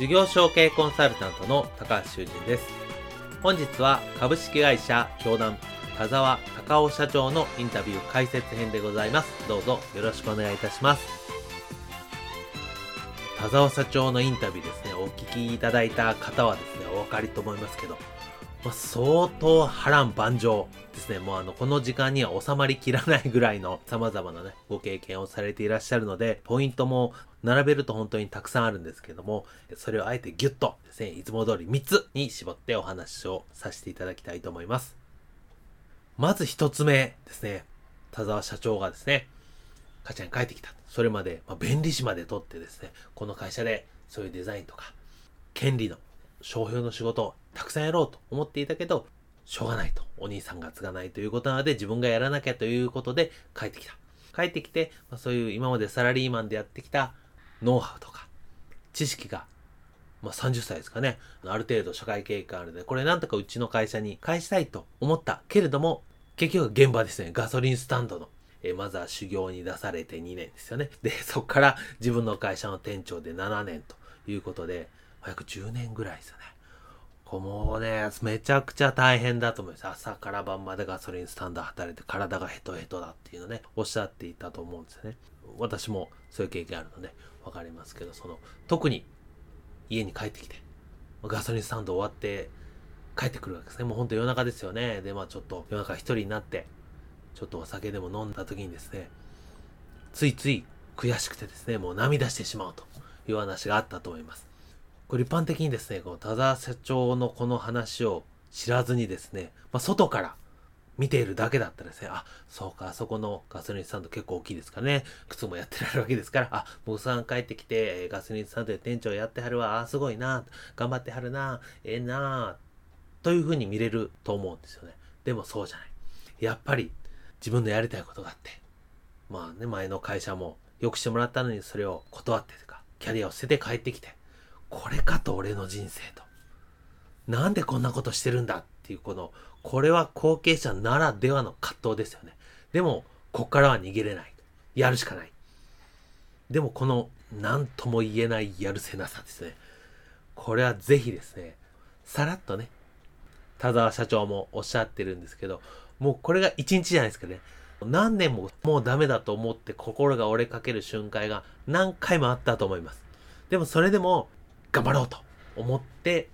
事業承継コンサルタントの高橋修人です。本日は株式会社教団田沢隆夫社長のインタビュー解説編でございます。どうぞよろしくお願いいたします。田沢社長のインタビューですね、お聞きいただいた方はですね、お分かりと思いますけど、まあ、相当波乱万丈ですね。もうあの、この時間には収まりきらないぐらいの 様々なね、ご経験をされていらっしゃるので、ポイントも並べると本当にたくさんあるんですけども、それをあえてギュッとですね、いつも通り3つに絞ってお話をさせていただきたいと思います。まず1つ目ですね、田沢社長がですね、会社に帰ってきた。それまで、まあ、便利誌まで取ってですね、この会社でそういうデザインとか、権利の商標の仕事をたくさんやろうと思っていたけど、しょうがないと。お兄さんが継がないということなので、自分がやらなきゃということで帰ってきた。帰ってきて、まあ、そういう今までサラリーマンでやってきたノウハウとか、知識が、まあ、30歳ですかね、ある程度社会経験あるので、これなんとかうちの会社に返したいと思ったけれども、結局現場ですね、ガソリンスタンドの、えまずは修行に出されて2年ですよね。で、そこから自分の会社の店長で7年ということで、約10年ぐらいですよね。こもうね、めちゃくちゃ大変だと思います。朝から晩までガソリンスタンド働いて体がヘトヘトだっていうのね、おっしゃっていたと思うんですよね。私もそういう経験あるので、わかりますけど、その、特に家に帰ってきて、ガソリンスタンド終わって帰ってくるわけですね。もうほんと夜中ですよね。で、まあちょっと夜中一人になって、ちょっとお酒でも飲んだ時にですね、ついつい悔しくてですね、もう涙してしまうという話があったと思います。これ一般的にですね、この田沢社長のこの話を知らずにですね、まあ外から見ているだけだったらですね、あ、そうか、あそこのガソリンスタンド結構大きいですかね。靴もやってられるわけですから、あ、僕さん帰ってきてえ、ガソリンスタンドで店長やってはるわ、あ、すごいな、頑張ってはるな、ええー、な、というふうに見れると思うんですよね。でもそうじゃない。やっぱり自分のやりたいことがあって、まあね、前の会社も良くしてもらったのにそれを断ってとか、キャリアを捨てて帰ってきて、これかと俺の人生と。なんでこんなことしてるんだっていうこのこれは後継者ならではの葛藤ですよね。でも、こっからは逃げれない。やるしかない。でも、この何とも言えないやるせなさですね。これはぜひですね、さらっとね、田沢社長もおっしゃってるんですけど、もうこれが一日じゃないですかね。何年ももうダメだと思って心が折れかける瞬間が何回もあったと思います。でもそれでも頑張ろうと思って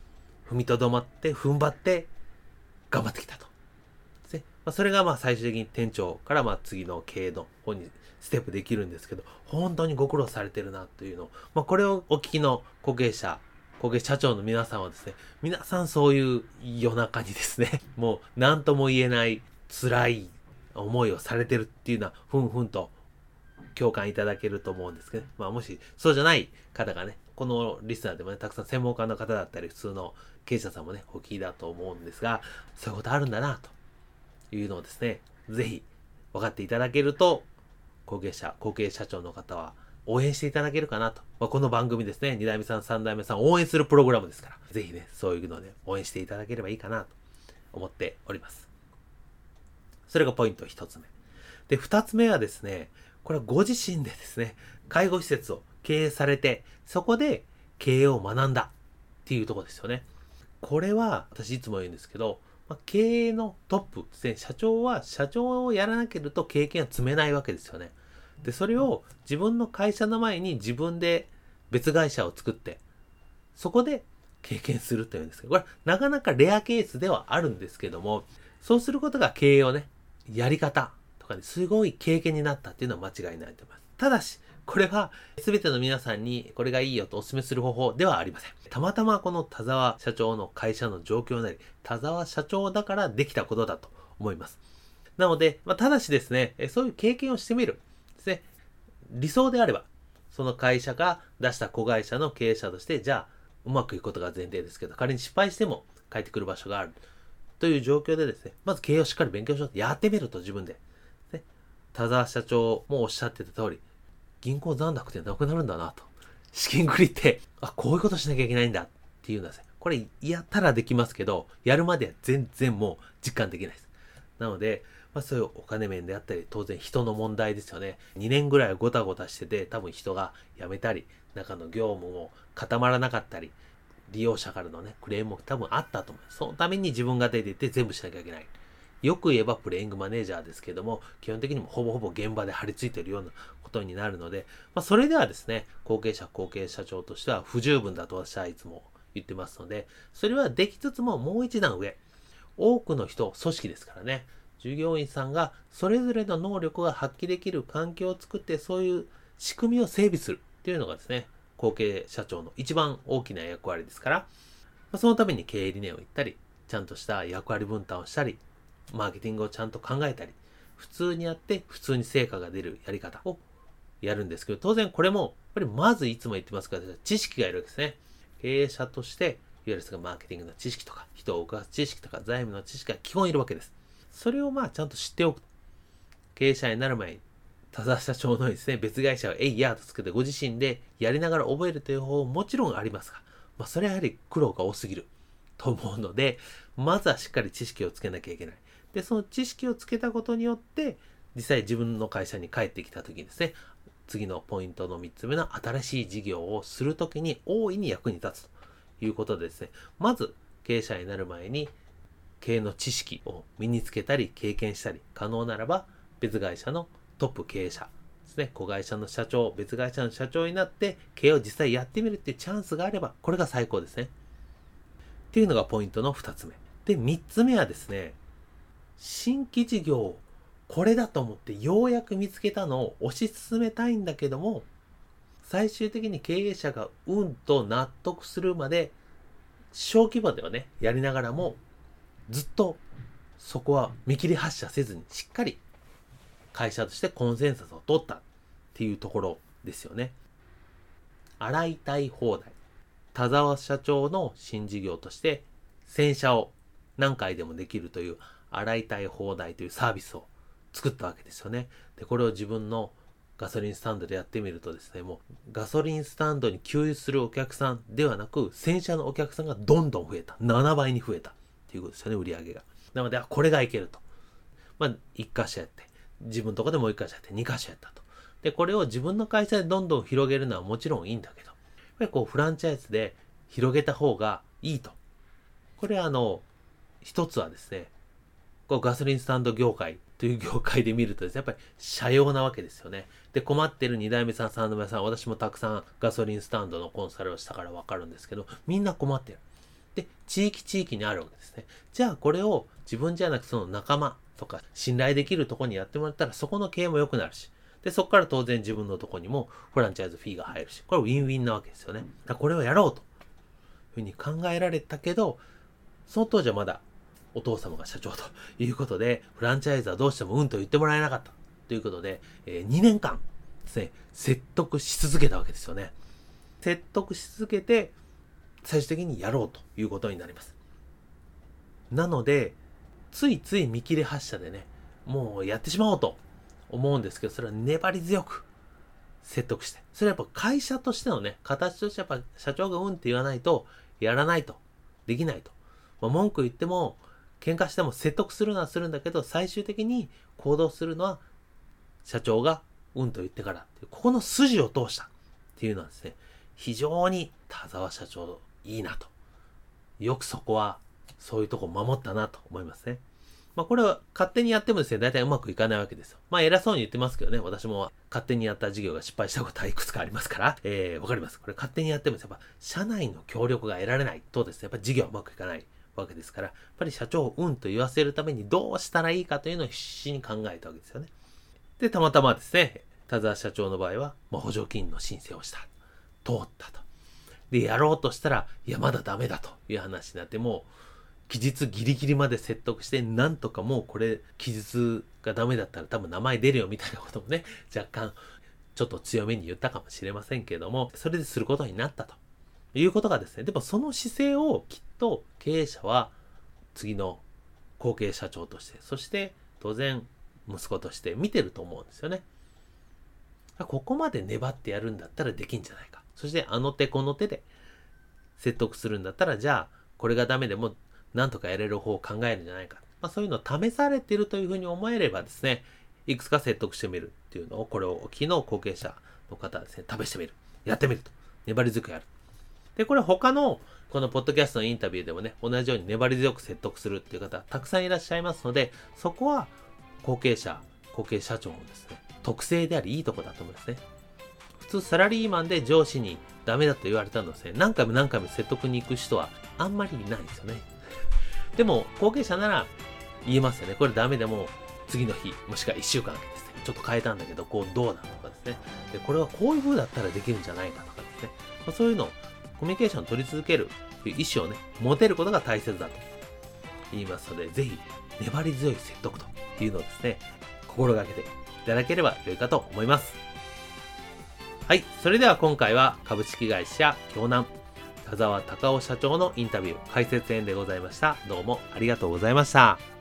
踏みとどまって踏ん張って頑張ってきたと。でまあ、それがまあ最終的に店長からまあ次の経営の方にステップできるんですけど、本当にご苦労されてるなというのを、まあ、これをお聞きの後継者、後継社長の皆さんはですね、皆さんそういう夜中にですね、もう何とも言えない辛い思いをされてるっていうのは、ふんふんと共感いただけると思うんですけど、ねまあもしそうじゃない方がね、このリスナーでもね、たくさん専門家の方だったり、普通の経営者さんもね、お聞きだと思うんですが、そういうことあるんだな、というのをですね、ぜひ分かっていただけると、後継者、後継社長の方は応援していただけるかなと。まあ、この番組ですね、2代目さん、3代目さん応援するプログラムですから、ぜひね、そういうので応援していただければいいかなと思っております。それがポイント1つ目。で、2つ目はですね、これはご自身でですね、介護施設を経営されて、そこで経営を学んだっていうとこですよね。これは私いつも言うんですけど、まあ、経営のトップですね、社長は社長をやらなければ経験は積めないわけですよね。で、それを自分の会社の前に自分で別会社を作って、そこで経験するというんですけど、これなかなかレアケースではあるんですけども、そうすることが経営をね、やり方とかにすごい経験になったっていうのは間違いないと思います。ただし、これは全ての皆さんにこれがいいよとお勧めする方法ではありません。たまたまこの田沢社長の会社の状況なり、田沢社長だからできたことだと思います。なので、まあ、ただしですね、そういう経験をしてみる。ですね。理想であれば、その会社が出した子会社の経営者として、じゃあ、うまくいくことが前提ですけど、仮に失敗しても帰ってくる場所がある。という状況でですね、まず経営をしっかり勉強しようとやってみると自分で。ね、田沢社長もおっしゃってた通り、銀行残高ってなくなるんだなと。資金繰りって、あ、こういうことしなきゃいけないんだっていうんですね。これやったらできますけど、やるまでは全然もう実感できないです。なので、まあ、そういうお金面であったり、当然人の問題ですよね。2年ぐらいごたごたしてて、多分人が辞めたり、中の業務も固まらなかったり、利用者からのね、クレームも多分あったと思う。そのために自分が出ていって全部しなきゃいけない。よく言えばプレイングマネージャーですけども、基本的にもほぼほぼ現場で張り付いてるようなことになるので、まあ、それではですね、後継者、後継社長としては不十分だと私はいつも言ってますので、それはできつつももう一段上。多くの人、組織ですからね、従業員さんがそれぞれの能力が発揮できる環境を作って、そういう仕組みを整備するっていうのがですね、後継社長の一番大きな役割ですから、ま、そのために経営理念を言ったり、ちゃんとした役割分担をしたり、マーケティングをちゃんと考えたり、普通にやって普通に成果が出るやり方をやるんですけど、当然これも、やっぱりまずいつも言ってますから、知識がいるわけですね。経営者として、いわゆるマーケティングの知識とか、人を動かす知識とか、財務の知識が基本いるわけです。それをまあちゃんと知っておく。経営者になる前に、田沢社長のですね、別会社をエイヤーとつけてご自身でやりながら覚えるという方法ももちろんありますが、まあそれはやはり苦労が多すぎると思うので、まずはしっかり知識をつけなきゃいけない。で、その知識をつけたことによって、実際自分の会社に帰ってきた時にですね、次のポイントの3つ目の新しい事業をするときに大いに役に立つということでですね、まず経営者になる前に経営の知識を身につけたり経験したり、可能ならば別会社のトップ経営者ですね、子会社の社長、別会社の社長になって経営を実際やってみるっていうチャンスがあれば、これが最高ですね。っていうのがポイントの2つ目。で、3つ目はですね、新規事業を、これだと思ってようやく見つけたのを推し進めたいんだけども、最終的に経営者がうんと納得するまで、小規模ではね、やりながらも、ずっとそこは見切り発車せずに、しっかり会社としてコンセンサスを取ったっていうところですよね。洗いたい放題。田沢社長の新事業として、洗車を何回でもできるという洗いたい放題というサービスを作ったわけですよね。で、これを自分のガソリンスタンドでやってみるとですね、もうガソリンスタンドに給油するお客さんではなく、洗車のお客さんがどんどん増えた。7倍に増えた。っていうことですよね、売り上げが。なので、あこれがいけると。まあ、1箇所やって、自分のとこでもう1箇所やって、2箇所やったと。で、これを自分の会社でどんどん広げるのはもちろんいいんだけど、やっぱりこう、フランチャイズで広げた方がいいと。これあの、一つはですね、こうガソリンスタンド業界という業界で見るとですね、やっぱり社用なわけですよね。で、困ってる2代目さん、3代目さん、私もたくさんガソリンスタンドのコンサルをしたからわかるんですけど、みんな困ってる。で、地域地域にあるわけですね。じゃあこれを自分じゃなくその仲間とか信頼できるところにやってもらったらそこの経営も良くなるし、で、そこから当然自分のとこにもフランチャイズフィーが入るし、これウィンウィンなわけですよね。だからこれをやろうというふうに考えられたけど、その当時はまだお父様が社長ということで、フランチャイズはどうしてもうんと言ってもらえなかったということで、えー、2年間ですね、説得し続けたわけですよね。説得し続けて、最終的にやろうということになります。なので、ついつい見切り発車でね、もうやってしまおうと思うんですけど、それは粘り強く説得して。それはやっぱ会社としてのね、形としてやっぱ社長がうんって言わないと、やらないと、できないと。まあ、文句言っても、喧嘩しても説得するのはするんだけど、最終的に行動するのは社長がうんと言ってから、ここの筋を通したっていうのはですね、非常に田沢社長いいなと。よくそこはそういうとこ守ったなと思いますね。まあこれは勝手にやってもですね、大体うまくいかないわけですよ。まあ偉そうに言ってますけどね、私も勝手にやった事業が失敗したことはいくつかありますから、えー、わかります。これ勝手にやってもやっぱ社内の協力が得られないとですね、やっぱ事業はうまくいかないわけですから、やっぱり社長をうんと言わせるためにどうしたらいいかというのを必死に考えたわけですよね。で、たまたまですね、田沢社長の場合は、まあ、補助金の申請をした。通ったと。で、やろうとしたら、いや、まだダメだという話になって、もう、期日ギリギリまで説得して、なんとかもうこれ、期日がダメだったら多分名前出るよみたいなこともね、若干、ちょっと強めに言ったかもしれませんけども、それですることになったということがですね、でもその姿勢をきっと経営者は次の後継社長として、そして当然息子として見てると思うんですよね。ここまで粘ってやるんだったらできんじゃないか。そしてあの手この手で説得するんだったら、じゃあこれがダメでもなんとかやれる方を考えるんじゃないか。まあ、そういうのを試されてるというふうに思えればですね、いくつか説得してみるっていうのを、これを昨日後継者の方はですね、試してみる。やってみると。粘り強くやる。で、これ他のこのポッドキャストのインタビューでもね、同じように粘り強く説得するっていう方、たくさんいらっしゃいますので、そこは後継者、後継社長のですね、特性でありいいとこだと思いますね。普通サラリーマンで上司にダメだと言われたのですね、何回も何回も説得に行く人はあんまりいないんですよね。でも、後継者なら言えますよね。これダメでも次の日、もしくは1週間ですね、ちょっと変えたんだけど、こうどうだとかですね。で、これはこういう風だったらできるんじゃないかとかですね。ま、そういうのをコミュニケーションを取り続けるという意思をね、持てることが大切だと言いますので、ぜひ粘り強い説得というのをですね、心がけていただければ良いかと思います。はい。それでは今回は株式会社京南田沢隆夫社長のインタビュー解説編でございました。どうもありがとうございました。